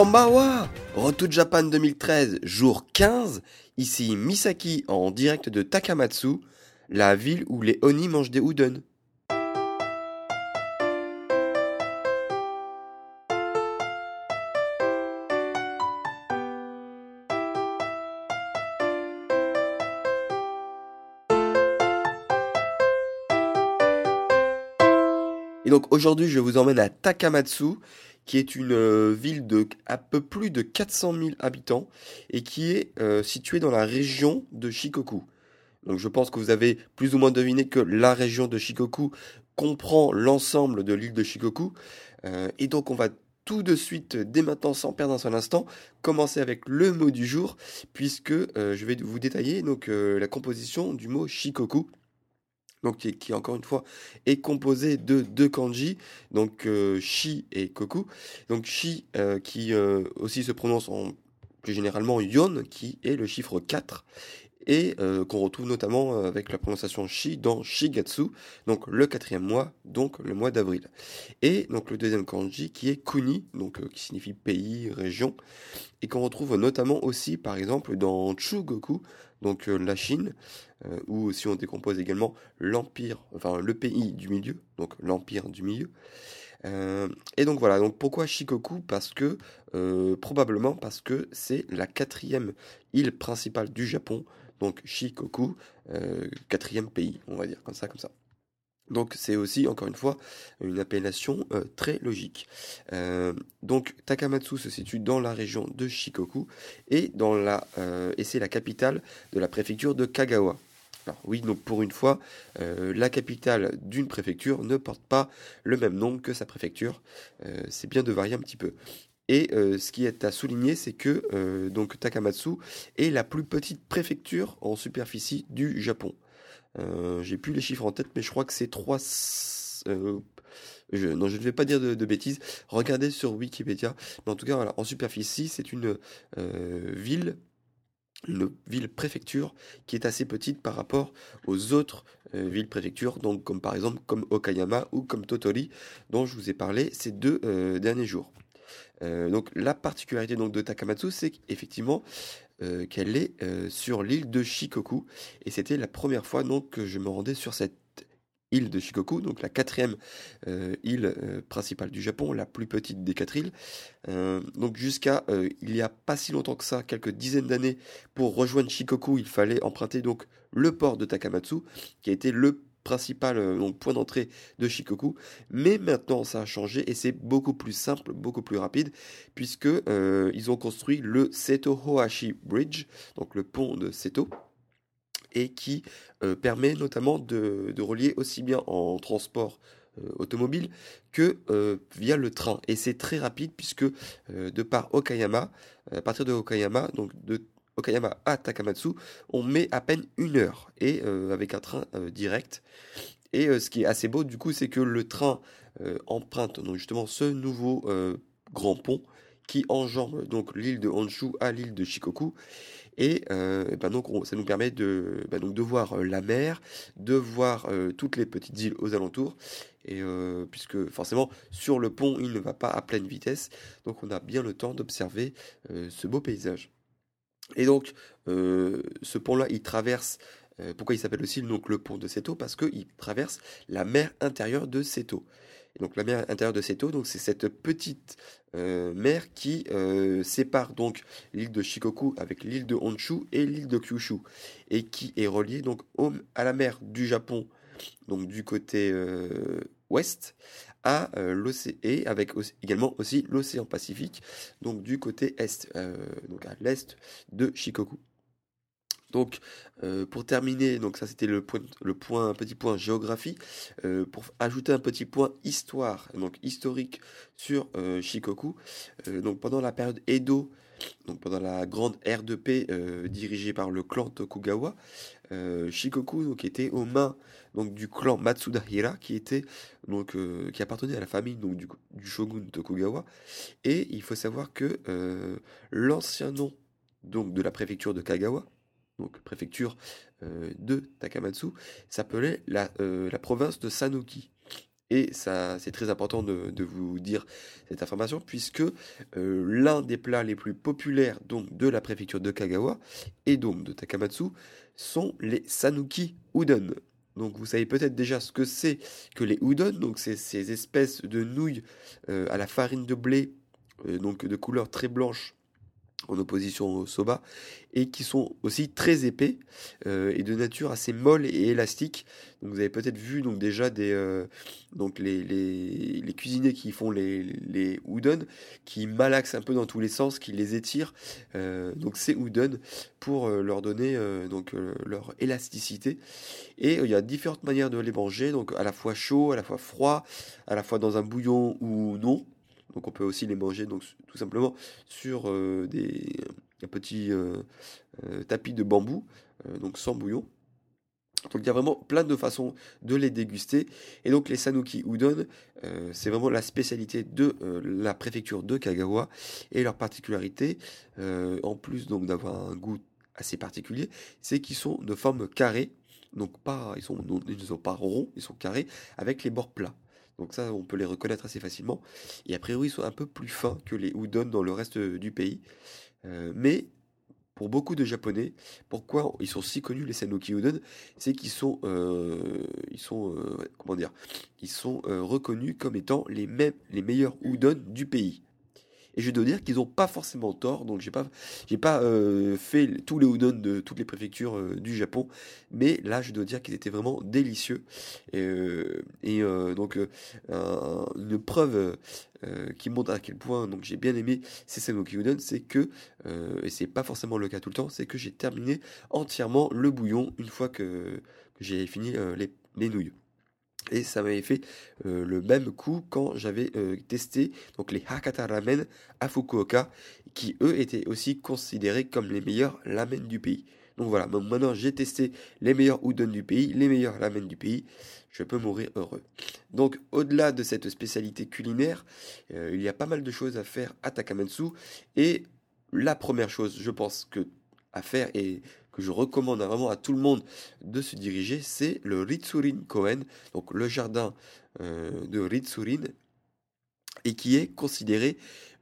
Kambawa Retour Japan 2013, jour 15. Ici Misaki en direct de Takamatsu, la ville où les Oni mangent des udon. Et donc aujourd'hui, je vous emmène à Takamatsu, qui est une euh, ville de un peu plus de 400 000 habitants et qui est euh, située dans la région de Shikoku. Donc je pense que vous avez plus ou moins deviné que la région de Shikoku comprend l'ensemble de l'île de Shikoku. Euh, et donc on va tout de suite, dès maintenant, sans perdre un seul instant, commencer avec le mot du jour, puisque je vais vous détailler donc la composition du mot Shikoku donc qui, encore une fois est composé de deux kanji, donc euh, shi et koku. Donc shi euh, qui euh, aussi se prononce en plus généralement yon, qui est le chiffre 4, et qu'on retrouve notamment avec la prononciation shi dans shigatsu, donc le quatrième mois, donc le mois d'avril. Et donc le deuxième kanji qui est kuni, donc qui signifie pays, région, et qu'on retrouve notamment aussi par exemple dans chugoku, donc la Chine, euh, ou si on décompose également l'empire, enfin le pays du milieu, donc l'empire du milieu. Euh, et donc voilà, donc pourquoi Shikoku? Parce que, euh, probablement parce que c'est la quatrième île principale du Japon, donc Shikoku, quatrième pays, on va dire, comme ça, comme ça. Donc c'est aussi, encore une fois, une appellation très logique. donc Takamatsu se situe dans la région de Shikoku et, c'est la capitale de la préfecture de Kagawa oui, donc pour une fois, euh, la capitale d'une préfecture ne porte pas le même nom que sa préfecture. Euh, c'est bien de varier un petit peu. Et euh, ce qui est à souligner, c'est que donc Takamatsu est la plus petite préfecture en superficie du Japon. J'ai plus les chiffres en tête, mais je crois que c'est 3... Je, non, je ne vais pas dire de, bêtises. Regardez sur Wikipédia. Mais en tout cas, en superficie, c'est une ville une ville-préfecture qui est assez petite par rapport aux autres euh, villes-préfectures, donc comme par exemple comme Okayama ou comme Totori, dont je vous ai parlé ces deux euh, derniers jours. Euh, donc la particularité donc de Takamatsu, c'est effectivement qu'elle est sur l'île de Shikoku, et c'était la première fois donc que je me rendais sur cette île de Shikoku, donc la quatrième euh, île euh, principale du Japon, la plus petite des quatre îles. Euh, donc jusqu'à il n'y a pas si longtemps que ça, quelques dizaines d'années, pour rejoindre Shikoku, il fallait emprunter donc le port de Takamatsu, qui a été le principal donc, point d'entrée de Shikoku. Mais maintenant, ça a changé et c'est beaucoup plus simple, beaucoup plus rapide, puisque ils ont construit le Seto Hoashi Bridge, donc le pont de Seto et qui euh, permet notamment de, relier aussi bien en transport euh, automobile que euh, via le train. Et c'est très rapide puisque de par Okayama, à partir de Okayama, donc de Okayama à Takamatsu, on met à peine une heure et avec un train direct. Et ce qui est assez beau du coup, c'est que le train emprunte donc justement ce nouveau grand pont qui enjambe donc l'île de Honshu à l'île de Shikoku et euh, ben donc ça nous permet de, donc de voir euh, la mer, de voir euh, toutes les petites îles aux alentours. Et puisque forcément sur le pont il ne va pas à pleine vitesse, donc on a bien le temps d'observer ce beau paysage. Et donc ce pont-là il traverse pourquoi il s'appelle aussi donc, le pont de Seto? Parce qu'il traverse la mer intérieure de Seto. Donc la mer intérieure de Seto, donc c'est cette petite euh, mer qui euh, sépare donc l'île de Shikoku avec l'île de Honshu et l'île de Kyushu et qui est reliée donc à la mer du Japon donc du côté ouest, à l'océan et avec également aussi l'océan Pacifique, donc du côté est, donc à l'est de Shikoku. Donc, euh, pour terminer, donc ça c'était le point, le point, petit point géographie. Euh, pour ajouter un petit point histoire, donc historique sur euh, Shikoku. donc pendant la période Edo, donc pendant la grande ère de paix dirigée par le clan Tokugawa, Shikoku donc était aux mains du clan Matsuda Hira qui appartenait à la famille du, shogun Tokugawa. Et il faut savoir que l'ancien nom donc de la préfecture de Kagawa donc préfecture euh, de Takamatsu, s'appelait la, euh, la, province de Sanuki. Et ça, c'est très important de, vous dire cette information, puisque euh, l'un des plats les plus populaires donc, de la préfecture de Kagawa et donc de Takamatsu sont les Sanuki Udon. Donc vous savez peut-être déjà ce que c'est que les udon, donc c'est ces espèces de nouilles à la farine de blé, donc de couleur très blanche, en opposition au soba, et qui sont aussi très épais euh, et de nature assez molle et élastique. Donc vous avez peut-être vu donc déjà des euh, donc les, les, cuisiniers qui font les, les udon, qui malaxent un peu dans tous les sens, qui les étirent. Euh, donc ces udon pour leur donner donc leur élasticité. Et il y a différentes manières de les manger, donc à la fois chaud, à la fois froid, à la fois dans un bouillon ou non. Donc on peut aussi les manger donc, tout simplement sur euh, des, un petit euh, euh, tapis de bambou, donc sans bouillon. Donc il y a vraiment plein de façons de les déguster. Et donc les Sanuki Udon, c'est vraiment la spécialité de la préfecture de Kagawa. Et leur particularité, en plus donc d'avoir un goût assez particulier, c'est qu'ils sont de forme carrée. Donc pas, ils, sont, ils ne sont pas ronds, ils sont carrés avec les bords plats. Donc ça, on peut les reconnaître assez facilement. Et a priori, ils sont un peu plus fins que les udon dans le reste du pays. Euh, mais pour beaucoup de Japonais, pourquoi ils sont si connus les Sanuki udon, c'est qu'ils sont, euh, euh, reconnus comme étant les mêmes, les meilleurs udon du pays. Et je dois dire qu'ils n'ont pas forcément tort. Donc j'ai pas, pas euh, fait tous les udon de toutes les préfectures euh, du Japon, mais là je dois dire qu'ils étaient vraiment délicieux. Et, euh, donc une preuve qui montre à quel point donc j'ai bien aimé ces Sanuki udon, c'est que et c'est pas forcément le cas tout le temps, c'est que j'ai terminé entièrement le bouillon une fois que, j'ai fini les nouilles. Et ça m'avait fait euh, le même coup quand j'avais euh, testé donc les Hakata Ramen à Fukuoka, qui eux étaient aussi considérés comme les meilleurs ramen du pays. Donc voilà, maintenant j'ai testé les meilleurs udon du pays, les meilleurs ramen du pays, je peux mourir heureux. Donc au-delà de cette spécialité culinaire, euh, il y a pas mal de choses à faire à Takamatsu, et la première chose, je pense que à faire et que je recommande vraiment à tout le monde de se diriger, c'est le Ritsurin Koen, donc le jardin euh, de Ritsurin, et qui est considéré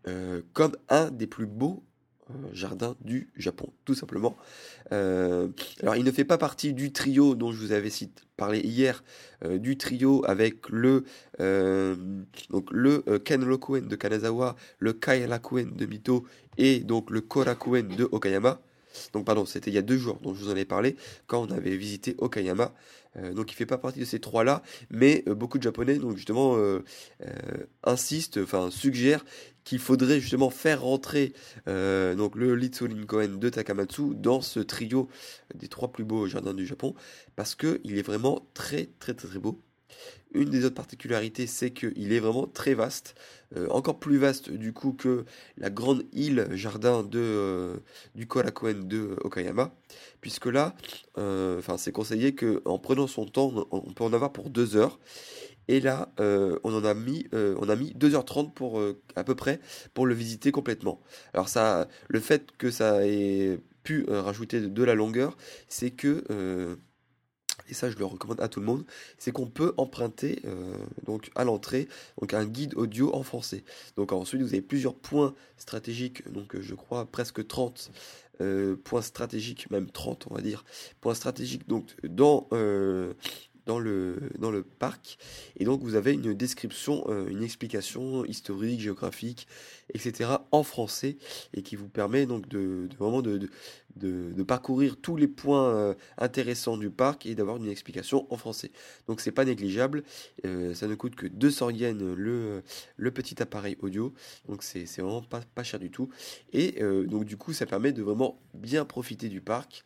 euh, comme un des plus beaux euh, jardins du Japon, tout simplement. alors, il ne fait pas partie du trio dont je vous avais parlé hier, du trio avec le, donc Kenrokuen de Kanazawa, le Kaerakuen de Mito et donc le Korakuen de Okayama. Donc pardon, c'était il y a deux jours dont je vous en ai parlé, quand on avait visité Okayama. Euh, donc il fait pas partie de ces trois-là, mais euh, beaucoup de Japonais donc justement euh, insistent, enfin suggèrent qu'il faudrait justement faire rentrer donc le Litsurin Koen de Takamatsu dans ce trio des trois plus beaux jardins du Japon, parce que il est vraiment très très très, très beau. Une des autres particularités, c'est qu'il est vraiment très vaste, euh, encore plus vaste du coup que la grande île jardin de, euh, du Korakuen de Okayama, puisque là, euh, enfin c'est conseillé qu'en prenant son temps, on peut en avoir pour deux heures. Et là, on en a mis, on a mis 2h30 pour à peu près pour le visiter complètement. Alors ça, le fait que ça ait pu rajouter de la longueur, c'est que et ça je le recommande à tout le monde, c'est qu'on peut emprunter euh, donc à l'entrée donc un guide audio en français. Donc ensuite vous avez plusieurs points stratégiques, donc euh, je crois presque 30 euh, points stratégiques, même 30 on va dire, points stratégiques donc dans dans le, dans le parc. Et donc vous avez une description, une explication historique, géographique, etc. en français et qui vous permet donc de, vraiment de, parcourir tous les points euh, intéressants du parc et d'avoir une explication en français. Donc c'est pas négligeable, euh, ça ne coûte que 200 yens le, le petit appareil audio, donc c'est vraiment pas, cher du tout. Et donc du coup ça permet de vraiment bien profiter du parc.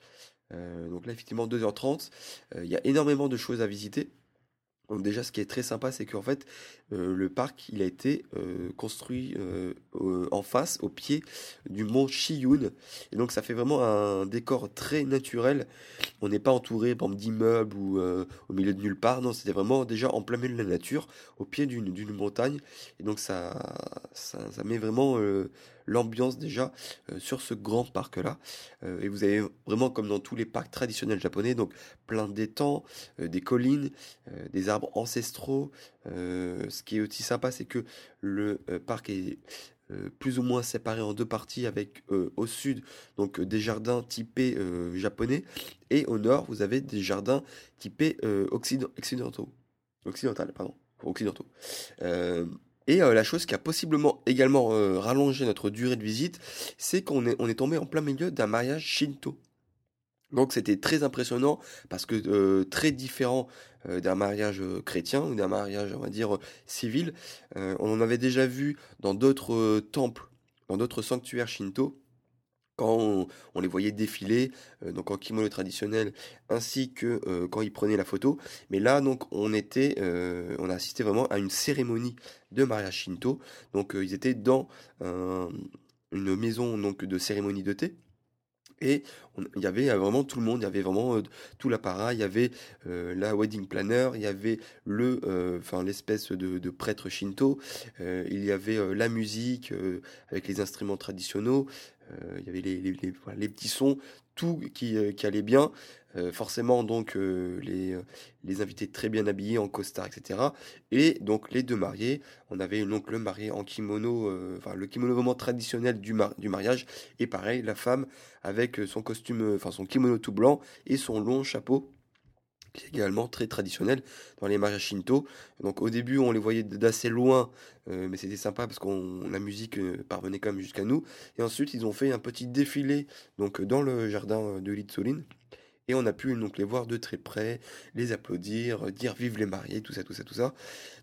donc là effectivement 2h30, il y a énormément de choses à visiter. Donc déjà, ce qui est très sympa, c'est qu'en fait, euh, le parc, il a été euh, construit euh, en face, au pied du mont Chiyun. Et donc, ça fait vraiment un décor très naturel. On n'est pas entouré, d'immeubles ou au milieu de nulle part. Non, c'était vraiment déjà en plein milieu de la nature, au pied d'une montagne. Et donc, ça, ça, met vraiment l'ambiance déjà sur ce grand parc-là. Euh, et vous avez vraiment comme dans tous les parcs traditionnels japonais, donc plein d'étangs, des collines, des arbres ancestraux. Ce qui est aussi sympa, c'est que le parc est plus ou moins séparé en deux parties avec au sud donc des jardins typés japonais et au nord vous avez des jardins typés occidentaux occidentaux pardon occidentaux et euh, la chose qui a possiblement également euh, rallongé notre durée de visite, c'est qu'on est, on est tombé en plein milieu d'un mariage shinto. Donc c'était très impressionnant parce que euh, très différent d'un mariage chrétien ou d'un mariage, on va dire, civil. on en avait déjà vu dans d'autres temples, dans d'autres sanctuaires shinto quand on, les voyait défiler, euh, donc en kimono traditionnel, ainsi que euh, quand ils prenaient la photo. Mais là, donc, on était, euh, on a assisté vraiment à une cérémonie de mariage shinto. Donc, ils étaient dans une maison donc de cérémonie de thé. Et il y avait vraiment tout le monde, il y avait vraiment tout l'appareil, il y avait la wedding planner, il y avait le, l'espèce de, prêtre shinto, il y avait la musique avec les instruments traditionnels, euh, il y avait les, petits sons, tout qui, euh, allait bien. Euh, forcément, donc, les, les invités très bien habillés en costard, etc. Et donc, les deux mariés. On avait donc le marié en kimono, enfin, le kimono vraiment traditionnel du, du mariage. Et pareil, la femme avec son costume, enfin, son kimono tout blanc et son long chapeau qui est également très traditionnel dans les mariages shinto. Donc au début, on les voyait d'assez loin, euh, mais c'était sympa parce que la musique euh, parvenait quand même jusqu'à nous. Et ensuite, ils ont fait un petit défilé donc dans le jardin de Litsoline. Et on a pu donc les voir de très près, les applaudir, dire vive les mariés, tout ça, tout ça, tout ça.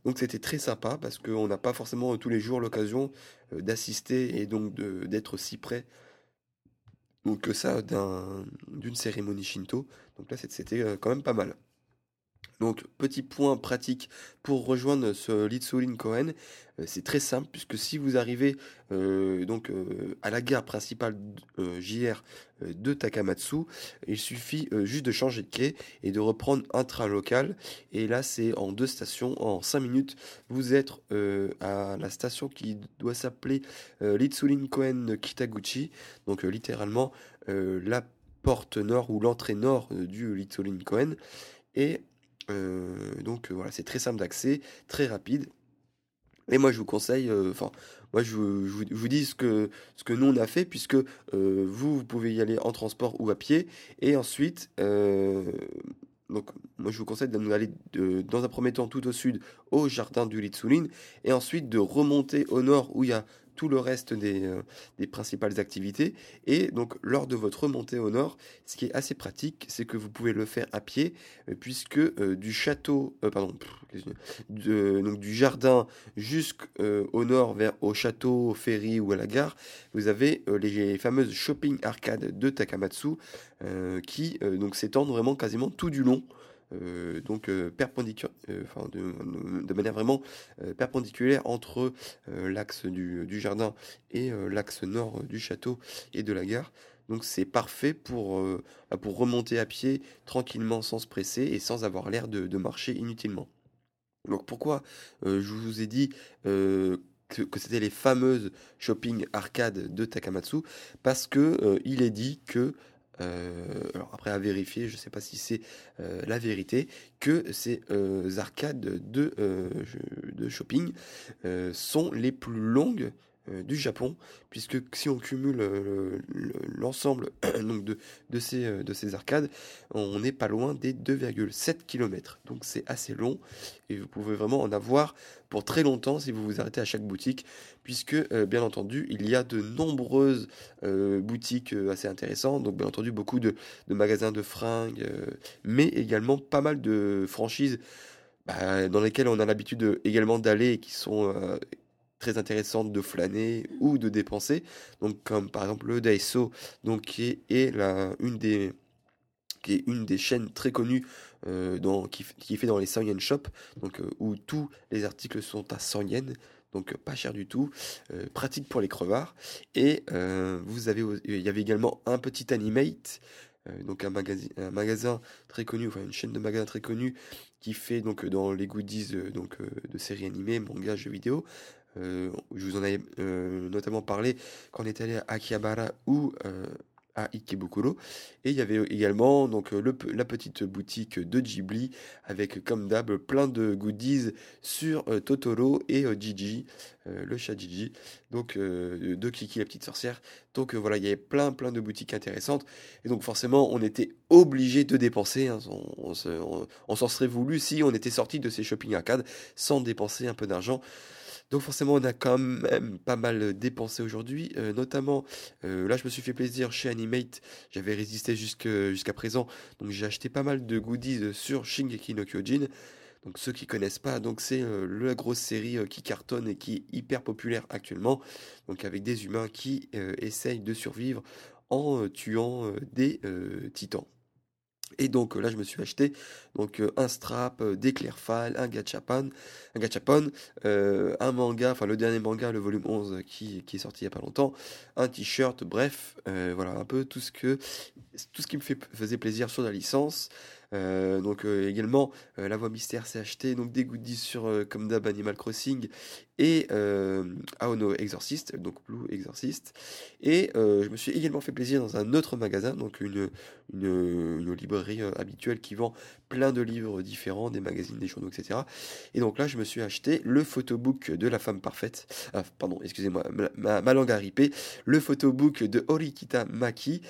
Donc c'était très sympa parce qu'on n'a pas forcément tous les jours l'occasion euh, d'assister et donc d'être si près donc que ça d'une cérémonie shinto. Donc là, c'était euh, quand même pas mal. Donc, petit point pratique pour rejoindre ce Litsulin Kohen, euh, c'est très simple puisque si vous arrivez euh, donc à la gare principale JR de Takamatsu, il suffit juste de changer de quai et de reprendre un train local. Et là, c'est en deux stations, en cinq minutes, vous êtes à la station qui doit s'appeler Litsulin Kohen Kitaguchi, donc littéralement la porte nord ou l'entrée nord euh, du Little Cohen. Et euh, donc euh, voilà, c'est très simple d'accès, très rapide. Et moi, je vous conseille, enfin, moi, je, vous, dis ce que, ce que nous on a fait, puisque vous, vous pouvez y aller en transport ou à pied. Et ensuite, donc, moi, je vous conseille d'aller dans un premier temps tout au sud au jardin du Litsulin, et ensuite de remonter au nord où il y a tout le reste euh, des, principales activités. Et donc, lors de votre remontée au nord, ce qui est assez pratique, c'est que vous pouvez le faire à pied, euh, puisque euh, du château, pardon, donc du jardin jusqu'au nord vers au château, au ferry ou à la gare, vous avez les fameuses shopping arcades de Takamatsu qui donc s'étendent vraiment quasiment tout du long. Euh, donc euh, perpendiculaire, euh, enfin de, manière vraiment perpendiculaire entre l'axe du, jardin et l'axe nord du château et de la gare. Donc c'est parfait pour, pour remonter à pied tranquillement sans se presser et sans avoir l'air de, marcher inutilement. Donc pourquoi je vous ai dit que, c'était les fameuses shopping arcades de Takamatsu? Parce que il est dit que alors après à vérifier, je ne sais pas si c'est euh, la vérité, que ces euh, arcades de, de shopping sont les plus longues du Japon, puisque si on cumule l'ensemble donc de, de, ces, de ces arcades, on n'est pas loin des 2,7 km. Donc c'est assez long et vous pouvez vraiment en avoir pour très longtemps si vous vous arrêtez à chaque boutique, puisque bien entendu il y a de nombreuses boutiques assez intéressantes, donc bien entendu beaucoup de, de magasins de fringues, mais également pas mal de franchises bah, dans lesquelles on a l'habitude également d'aller et qui sont euh, très intéressantes de flâner ou de dépenser. Donc comme par exemple le Daiso, donc qui est, la, une des qui est une des chaînes très connues euh, dans, qui, qui, fait dans les 100 yen shop, donc euh, où tous les articles sont à 100 yens, donc pas cher du tout, pratique pour les crevards. Et vous avez, il y avait également un petit animate euh, donc un, un, magasin très connu, enfin une chaîne de magasins très connue qui fait donc dans les goodies euh, donc, euh, de séries animées, mangas, jeux vidéo. Je vous en avais notamment parlé quand on est allé à Akihabara ou à Ikebukuro. Et il y avait également donc la petite boutique de Ghibli avec comme d'hab plein de goodies sur euh, Totoro et euh, Gigi, euh, le chat Gigi, donc de Kiki la petite sorcière. Donc voilà, il y avait plein plein de boutiques intéressantes et donc forcément on était obligé de dépenser. Hein. on, on s'en serait voulu si on était sorti de ces shopping arcades sans dépenser un peu d'argent. Donc forcément, on a quand même pas mal dépensé aujourd'hui. Euh, notamment, euh, là, je me suis fait plaisir chez Animate. J'avais résisté jusqu'à présent. Donc j'ai acheté pas mal de goodies sur Shingeki no Kyojin. Donc ceux qui connaissent pas, donc c'est euh, la grosse série qui cartonne et qui est hyper populaire actuellement. Donc avec des humains qui essayent de survivre en tuant des titans. Et donc là, je me suis acheté donc un strap, des clairfals, un gachapon, un un manga, enfin le dernier manga, le volume 11 qui, est sorti il y a pas longtemps, un t-shirt, bref, voilà un peu tout ce qui me faisait plaisir sur la licence. Euh, donc euh, également, euh, la voix mystère s'est acheté donc des goodies sur comme d'hab Animal Crossing et Aono Exorcist, donc Blue Exorcist. Et je me suis également fait plaisir dans un autre magasin, donc une, une, librairie habituelle qui vend plein de livres différents, des magazines, des journaux, etc. Et donc là, je me suis acheté le photobook de la femme parfaite. Pardon, excusez-moi, ma, ma, langue a ripé. Le photobook de Horikita Maki,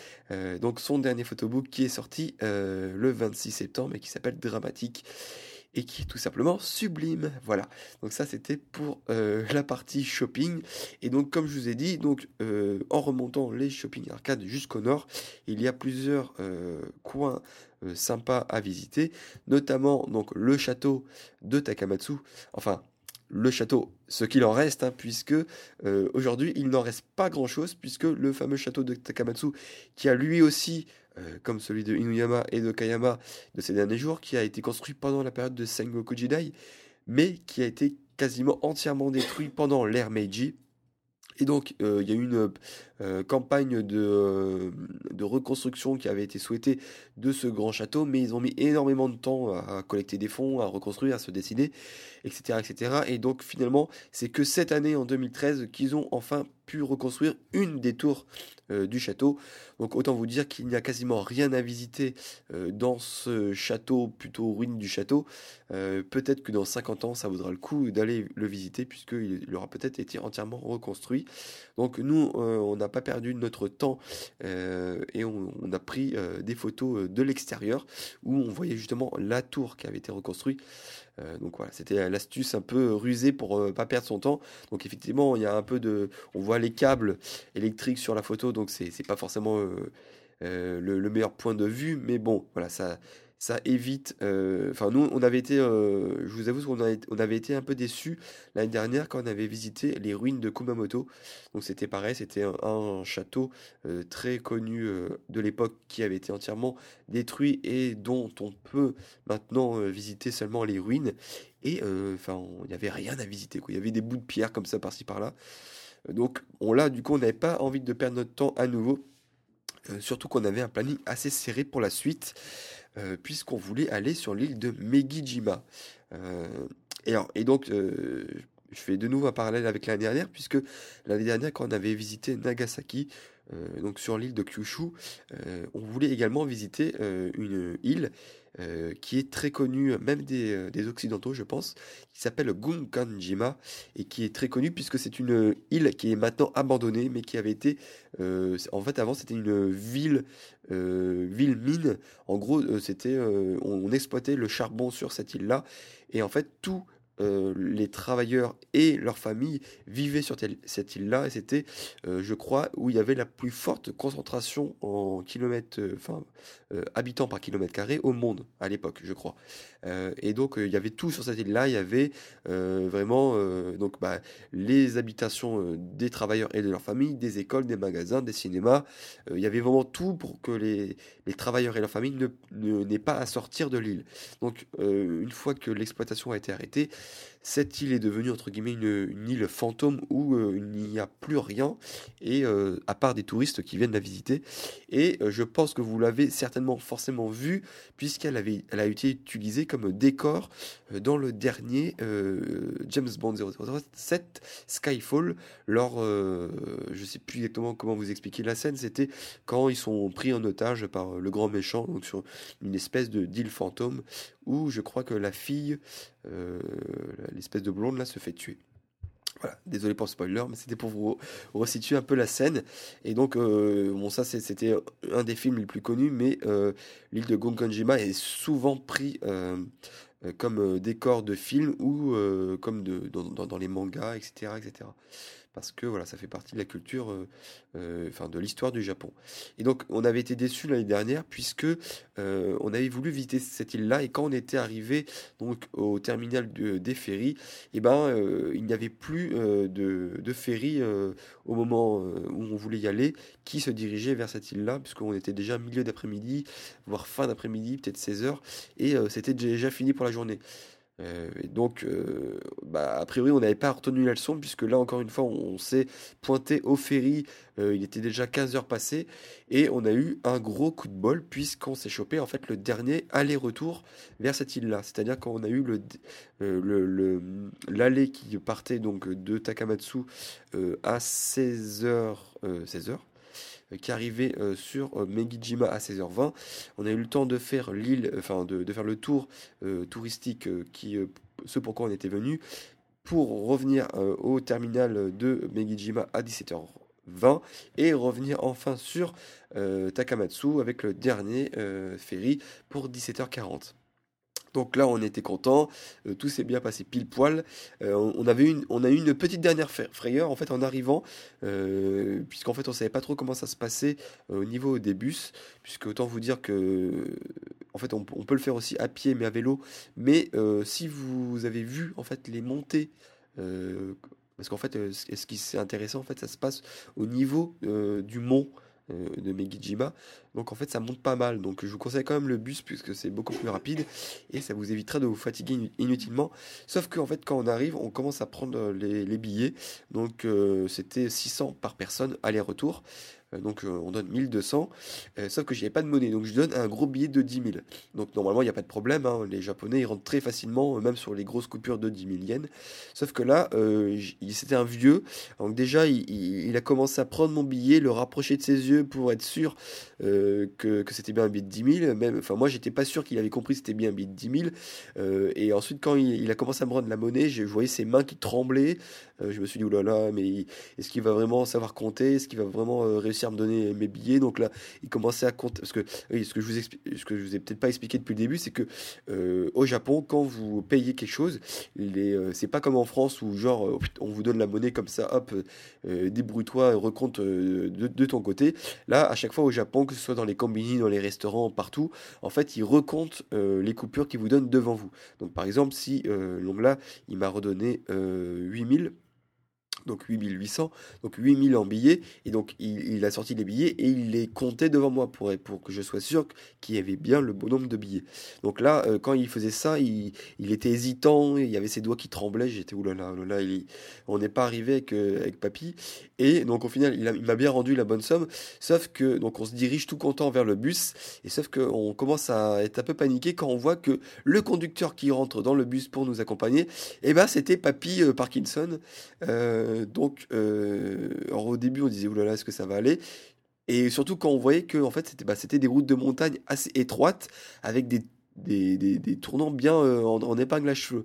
donc son dernier photobook qui est sorti le 26 septembre et qui s'appelle Dramatique et qui est tout simplement sublime. Voilà. Donc ça c'était pour euh, la partie shopping. Et donc comme je vous ai dit, donc euh, en remontant les shopping arcades jusqu'au nord, il y a plusieurs euh, coins sympas à visiter, notamment donc le château de Takamatsu. Enfin le château, ce qu'il en reste, hein, puisque aujourd'hui il n'en reste pas grand chose, puisque le fameux château de Takamatsu, qui a lui aussi comme celui de Inuyama et de Kayama de ces derniers jours, qui a été construit pendant la période de Sengoku Jidai, mais qui a été quasiment entièrement détruit pendant l'ère Meiji. Et donc, euh, il y a eu une euh, campagne de, de, reconstruction qui avait été souhaitée de ce grand château, mais ils ont mis énormément de temps à, collecter des fonds, à reconstruire, à se décider, etc. etc. Et donc, finalement, c'est que cette année, en 2013, qu'ils ont enfin pu reconstruire une des tours euh, du château. Donc autant vous dire qu'il n'y a quasiment rien à visiter euh, dans ce château, plutôt ruine du château. Euh, peut-être que dans 50 ans, ça vaudra le coup d'aller le visiter puisqu'il aura peut-être été entièrement reconstruit. Donc nous, on n'a pas perdu notre temps et on, on, a pris des photos de l'extérieur où on voyait justement la tour qui avait été reconstruite. Euh, donc voilà, c'était l'astuce un peu rusée pour euh, pas perdre son temps. Donc effectivement, il y a un peu de, on voit les câbles électriques sur la photo, donc c'est pas forcément euh, le, meilleur point de vue, mais bon, voilà, ça, ça évite. Euh, enfin, nous, on avait été, euh, je vous avoue on avait été un peu déçus l'année dernière quand on avait visité les ruines de Kumamoto. Donc, c'était pareil, c'était un, château euh, très connu de l'époque qui avait été entièrement détruit et dont on peut maintenant visiter seulement les ruines. Et enfin, il n'y avait rien à visiter. Il y avait des bouts de pierre comme ça par-ci par-là. Donc, on là, du coup, on n'avait pas envie de perdre notre temps à nouveau. Surtout qu'on avait un planning assez serré pour la suite. Euh, puisqu'on voulait aller sur l'île de Megijima. Euh, et, donc, euh, je fais de nouveau un parallèle avec l'année dernière, puisque l'année dernière, quand on avait visité Nagasaki, donc sur l'île de Kyushu, on voulait également visiter une île euh, qui est très connu, même des, des Occidentaux, je pense, qui s'appelle Gunkanjima, et qui est très connu puisque c'est une île qui est maintenant abandonnée, mais qui avait été, en fait, avant, c'était une ville, ville mine. En gros, c'était, on, on exploitait le charbon sur cette île-là, et en fait, tout euh, les travailleurs et leurs familles vivaient sur cette île-là et c'était, euh, je crois, où il y avait la plus forte concentration en kilomètres, euh, enfin, habitants par kilomètre carré au monde à l'époque, je crois. et donc il y avait tout sur cette île-là. Il y avait vraiment donc bah, les habitations des travailleurs et de leurs familles, des écoles, des magasins, des cinémas. il y avait vraiment tout pour que les, travailleurs et leurs familles ne, n'aient pas à sortir de l'île. Donc une fois que l'exploitation a été arrêtée, cette île est devenue entre guillemets une, île fantôme où euh, il n'y a plus rien et euh, à part des touristes qui viennent la visiter. Et euh, je pense que vous l'avez certainement forcément vu puisqu'elle avait a été utilisée comme décor dans le dernier James Bond 007 Skyfall. Lors je sais plus exactement comment vous expliquer la scène c'était quand ils sont pris en otage par le grand méchant donc sur une espèce de d'île fantôme où je crois que la fille euh, l'espèce de blonde là se fait tuer. Voilà, désolé pour le spoiler, mais c'était pour vous resituer un peu la scène. Et donc, euh, bon, ça c'était un des films les plus connus, mais euh, l'île de Gonkonjima est souvent pris comme décor de film ou comme dans, dans, les mangas, etc., etc parce que voilà, ça fait partie de la culture, euh, euh, enfin de l'histoire du Japon. Et donc, on avait été déçus l'année dernière puisque euh, on avait voulu visiter cette île-là et quand on était arrivé donc au terminal des ferries, eh ben il n'y avait plus de, de ferry au moment où on voulait y aller qui se dirigeait vers cette île-là puisqu'on était déjà milieu d'après-midi, voire fin d'après-midi, peut-être 16 heures, et c'était déjà fini pour la journée. Euh, et donc, euh, bah, a priori, on n'avait pas retenu la leçon, puisque là, encore une fois, on, s'est pointé au ferry, euh, il était déjà 15 heures passées, et on a eu un gros coup de bol, puisqu'on s'est chopé, en fait, le dernier aller-retour vers cette île-là. C'est-à-dire qu'on a eu le, l'allée qui partait donc de Takamatsu à 16 heures, 16 heures, euh, qui arrivait euh, sur euh, Megijima à 16h20. On a eu le temps de faire l'île, enfin de, faire le tour touristique qui ce pourquoi on était venu pour revenir au terminal de Megijima à 17h20 et revenir enfin sur Takamatsu avec le dernier ferry pour 17h40. Donc là, on était content, euh, tout s'est bien passé pile poil. Euh, on, avait une, a eu une petite dernière frayeur en fait en arrivant, euh, puisqu'en fait on savait pas trop comment ça se passait au niveau des bus, puisque autant vous dire que, en fait, on, peut le faire aussi à pied mais à vélo. Mais si vous avez vu en fait les montées parce qu'en fait, ce qui est intéressant, en fait, ça se passe au niveau du mont de Megijima. Donc en fait, ça monte pas mal. Donc je vous conseille quand même le bus puisque c'est beaucoup plus rapide et ça vous évitera de vous fatiguer inutilement. Sauf qu'en fait, quand on arrive, on commence à prendre les, billets. Donc euh, c'était 600 par personne aller-retour. Euh, donc euh, on donne 1200, euh, sauf que j'avais pas de monnaie, donc je donne un gros billet de 10 000. Donc normalement il n'y a pas de problème, hein. les Japonais ils rentrent très facilement, même sur les grosses coupures de 10 000 yens. Sauf que là, c'était un vieux, donc déjà il, a commencé à prendre mon billet, le rapprocher de ses yeux pour être sûr que, c'était bien un billet de 10 000. Même, enfin moi j'étais pas sûr qu'il avait compris que c'était bien un billet de 10 000. et ensuite quand il, a commencé à me rendre la monnaie, je voyais ses mains qui tremblaient. je me suis dit oulala, mais est-ce qu'il va vraiment savoir compter? Est-ce qu'il va vraiment réussir à me donner mes billets. Donc là, il commençait à compter. Parce que oui, ce que je vous ce que je vous ai peut-être pas expliqué depuis le début, c'est que euh, au Japon, quand vous payez quelque chose, les, euh, c'est pas comme en France où genre euh, on vous donne la monnaie comme ça, hop, débrouille-toi, recompte de, de, ton côté. Là, à chaque fois au Japon, que ce soit dans les combini, dans les restaurants, partout, en fait, ils recomptent les coupures qu'ils vous donnent devant vous. Donc par exemple, si donc là, il m'a redonné 8000 donc 8800, donc 8000 en billets, et donc il, a sorti les billets et il les comptait devant moi pour, pour que je sois sûr qu'il y avait bien le bon nombre de billets. Donc là, euh, quand il faisait ça, il, était hésitant, il y avait ses doigts qui tremblaient, j'étais oulala, oulala, on n'est pas arrivé avec, euh, avec papy, et donc au final, il m'a bien rendu la bonne somme, sauf que donc on se dirige tout content vers le bus, et sauf qu'on commence à être un peu paniqué quand on voit que le conducteur qui rentre dans le bus pour nous accompagner, eh ben c'était papy euh, Parkinson. Euh, donc, euh, au début, on disait, oulala, est-ce que ça va aller? Et surtout quand on voyait que en fait, c'était bah, des routes de montagne assez étroites, avec des des, des, tournants bien en, en épingle à cheveux.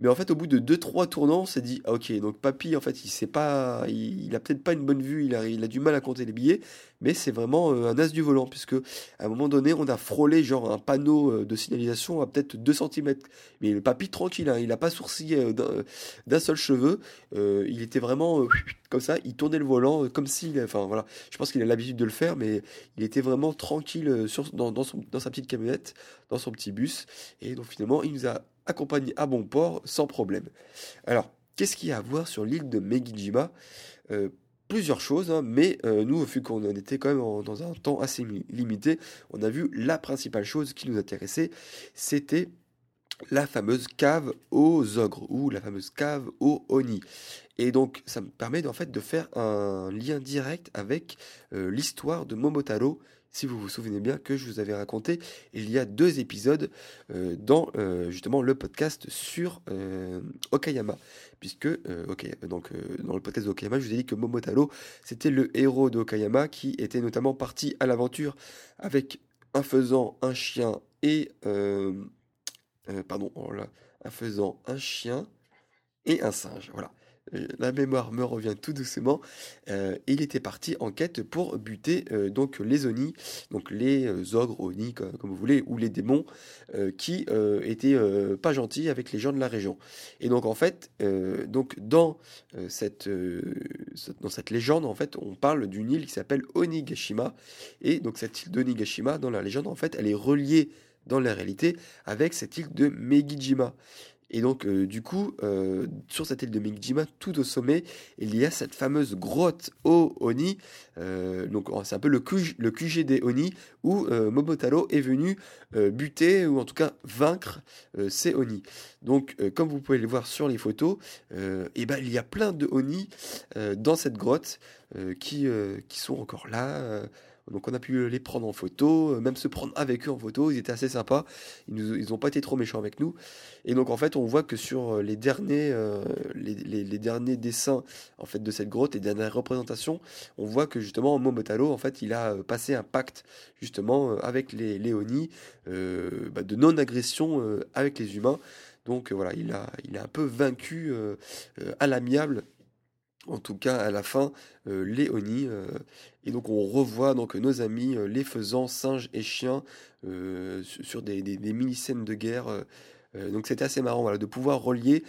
Mais en fait, au bout de 2-3 tournants, on s'est dit, ah, ok, donc Papy, en fait, il sait pas, il, a peut-être pas une bonne vue, il a, il a du mal à compter les billets, mais c'est vraiment euh, un as du volant, puisque à un moment donné, on a frôlé genre un panneau euh, de signalisation à peut-être 2 cm. Mais le Papy, tranquille, hein, il n'a pas sourcillé euh, d'un seul cheveu, il était vraiment comme ça, il tournait le volant comme s'il, enfin voilà, je pense qu'il a l'habitude de le faire, mais il était vraiment tranquille dans, dans sa petite camionnette, dans son petit bus, et donc finalement, il nous a accompagné à bon port sans problème. Alors, qu'est-ce qu'il y a à voir sur l'île de Megijima? Euh, Plusieurs choses, hein, mais euh, nous, vu qu'on était quand même dans un temps assez limité, on a vu la principale chose qui nous intéressait, c'était la fameuse cave aux ogres ou la fameuse cave aux oni. Et donc, ça me permet en fait de faire un lien direct avec euh, l'histoire de Momotaro si vous vous souvenez bien, que je vous avais raconté il y a deux épisodes euh, dans euh, justement le podcast sur euh, Okayama. Puisque, donc, dans le podcast d'Okayama, je vous ai dit que Momotaro, c'était le héros d'Okayama qui était notamment parti à l'aventure avec un faisant, un chien et. pardon, oh un faisant, un chien et un singe. Voilà. Euh, la mémoire me revient tout doucement. Euh, il était parti en quête pour buter euh, donc les Oni, donc les ogres Oni comme, vous voulez, ou les démons qui étaient pas gentils avec les gens de la région. Et donc en fait, dans cette dans cette légende en fait, on parle d'une île qui s'appelle Onigashima et donc cette île d'Onigashima dans la légende en fait, elle est reliée dans la réalité avec cette île de Megijima. Et donc, euh, du coup, euh, sur cette île de Megijima, tout au sommet, il y a cette fameuse grotte au Oni. Euh, donc, c'est un peu le, le QG des Oni, où Momotaro est venu buter, ou en tout cas vaincre ces Oni. Donc, comme vous pouvez le voir sur les photos, et ben, il y a plein de Oni dans cette grotte qui sont encore là. Donc on a pu les prendre en photo, euh, même se prendre avec eux en photo, ils étaient assez sympas, ils n'ont pas été trop méchants avec nous. Et donc en fait on voit que sur euh, les derniers, euh, les, derniers dessins en fait, de cette grotte, les dernières représentations, on voit que justement Momotaro en fait il a passé un pacte justement avec les Léonis bah, de non-agression avec les humains. Donc voilà, il a, il a un peu vaincu à l'amiable en tout cas à la fin, euh, Léonie. Euh, et donc on revoit donc nos amis, euh, les faisans, singes et chiens, sur des, mini-scènes de guerre. Donc c'était assez marrant de pouvoir relier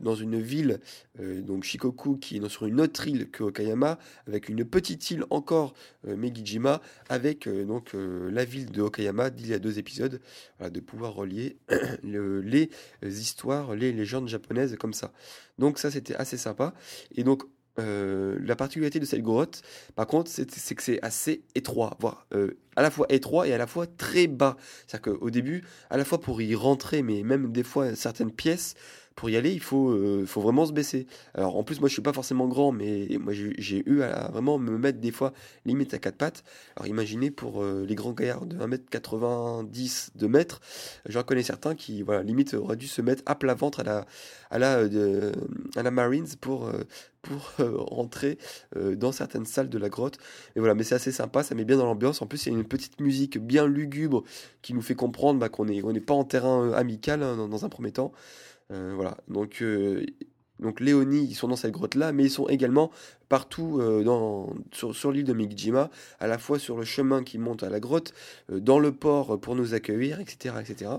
dans une ville, donc Shikoku, qui est sur une autre île que Okayama, avec une petite île encore, Megijima, avec donc la ville de Okayama d'il y a deux épisodes, de pouvoir relier les histoires, les légendes japonaises comme ça. Donc ça c'était assez sympa. Et donc euh, la particularité de cette grotte, par contre, c'est que c'est assez étroit, voire euh, à la fois étroit et à la fois très bas. C'est-à-dire qu'au début, à la fois pour y rentrer, mais même des fois certaines pièces, pour y aller, il faut, euh, faut vraiment se baisser. Alors en plus, moi je suis pas forcément grand, mais moi j'ai eu à vraiment me mettre des fois limite à quatre pattes. Alors imaginez pour euh, les grands gaillards de 1m90, de mètres, j'en connais certains qui, voilà, limite auraient dû se mettre à plat ventre à la, à la, euh, à la Marines pour, pour rentrer dans certaines salles de la grotte. Et voilà, mais c'est assez sympa, ça met bien dans l'ambiance. En plus, il y a une petite musique bien lugubre qui nous fait comprendre bah, qu'on n'est on pas en terrain amical hein, dans un premier temps. Euh, voilà. Donc, euh, donc Léonie, ils sont dans cette grotte-là, mais ils sont également partout euh, dans, sur, l'île de Mikjima, à la fois sur le chemin qui monte à la grotte, dans le port pour nous accueillir, etc. etc.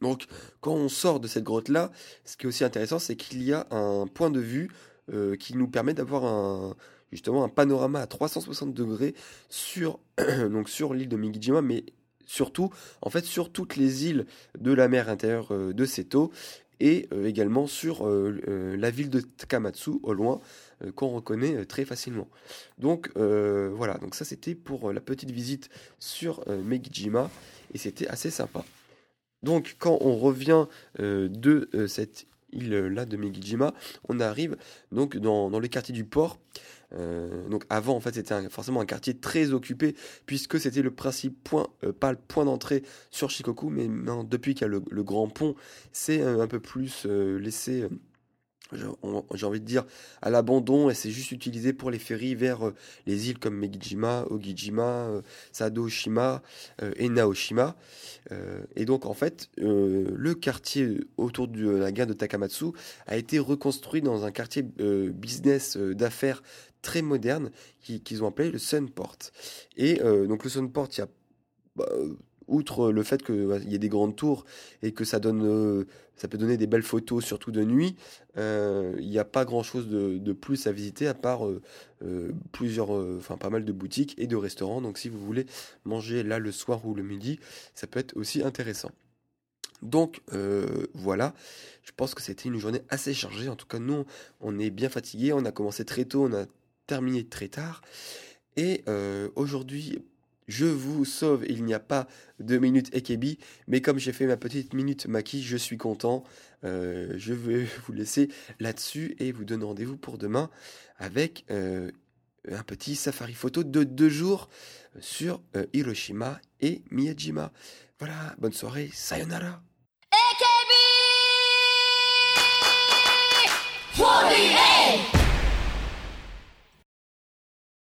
Donc quand on sort de cette grotte-là, ce qui est aussi intéressant, c'est qu'il y a un point de vue qui nous permet d'avoir un, justement un panorama à 360 degrés sur, sur l'île de Mikijima, mais surtout, en fait, sur toutes les îles de la mer intérieure de Seto et euh, également sur euh, euh, la ville de Takamatsu au loin qu'on reconnaît très facilement. Donc voilà, donc ça c'était pour la petite visite sur Megijima et c'était assez sympa. Donc quand on revient de cette île-là de Megijima, on arrive donc dans le quartier du port. Euh, donc avant, en fait, c'était forcément un quartier très occupé puisque c'était le principe point, euh, pas le point d'entrée sur Shikoku, mais depuis qu'il y a le, grand pont, c'est un peu plus laissé j'ai envie de dire, à l'abandon et c'est juste utilisé pour les ferries vers euh, les îles comme Megijima, Ogijima, euh, Sadoshima euh, et Naoshima. et donc en fait, le quartier autour de la gare de Takamatsu a été reconstruit dans un quartier business d'affaires très moderne qu'ils ont appelé le Sunport. Et donc le Sunport, il y a bah, outre le fait qu'il y ait des grandes tours et que ça donne ça peut donner des belles photos, surtout de nuit. Euh, il n'y a pas grand-chose de, plus à visiter à part euh, euh, plusieurs, enfin pas mal de boutiques et de restaurants. Donc si vous voulez manger là le soir ou le midi, ça peut être aussi intéressant. Donc voilà, je pense que c'était une journée assez chargée. En tout cas, nous, on est bien fatigués. On a commencé très tôt, on a terminé très tard. Et aujourd'hui, je vous sauve, il n'y a pas de minute Ekebi, mais comme j'ai fait ma petite minute Maki, je suis content. Euh, je vais vous laisser là-dessus et vous donne rendez-vous pour demain avec euh, un petit safari photo de deux jours sur euh, Hiroshima et Miyajima. Voilà, bonne soirée, sayonara.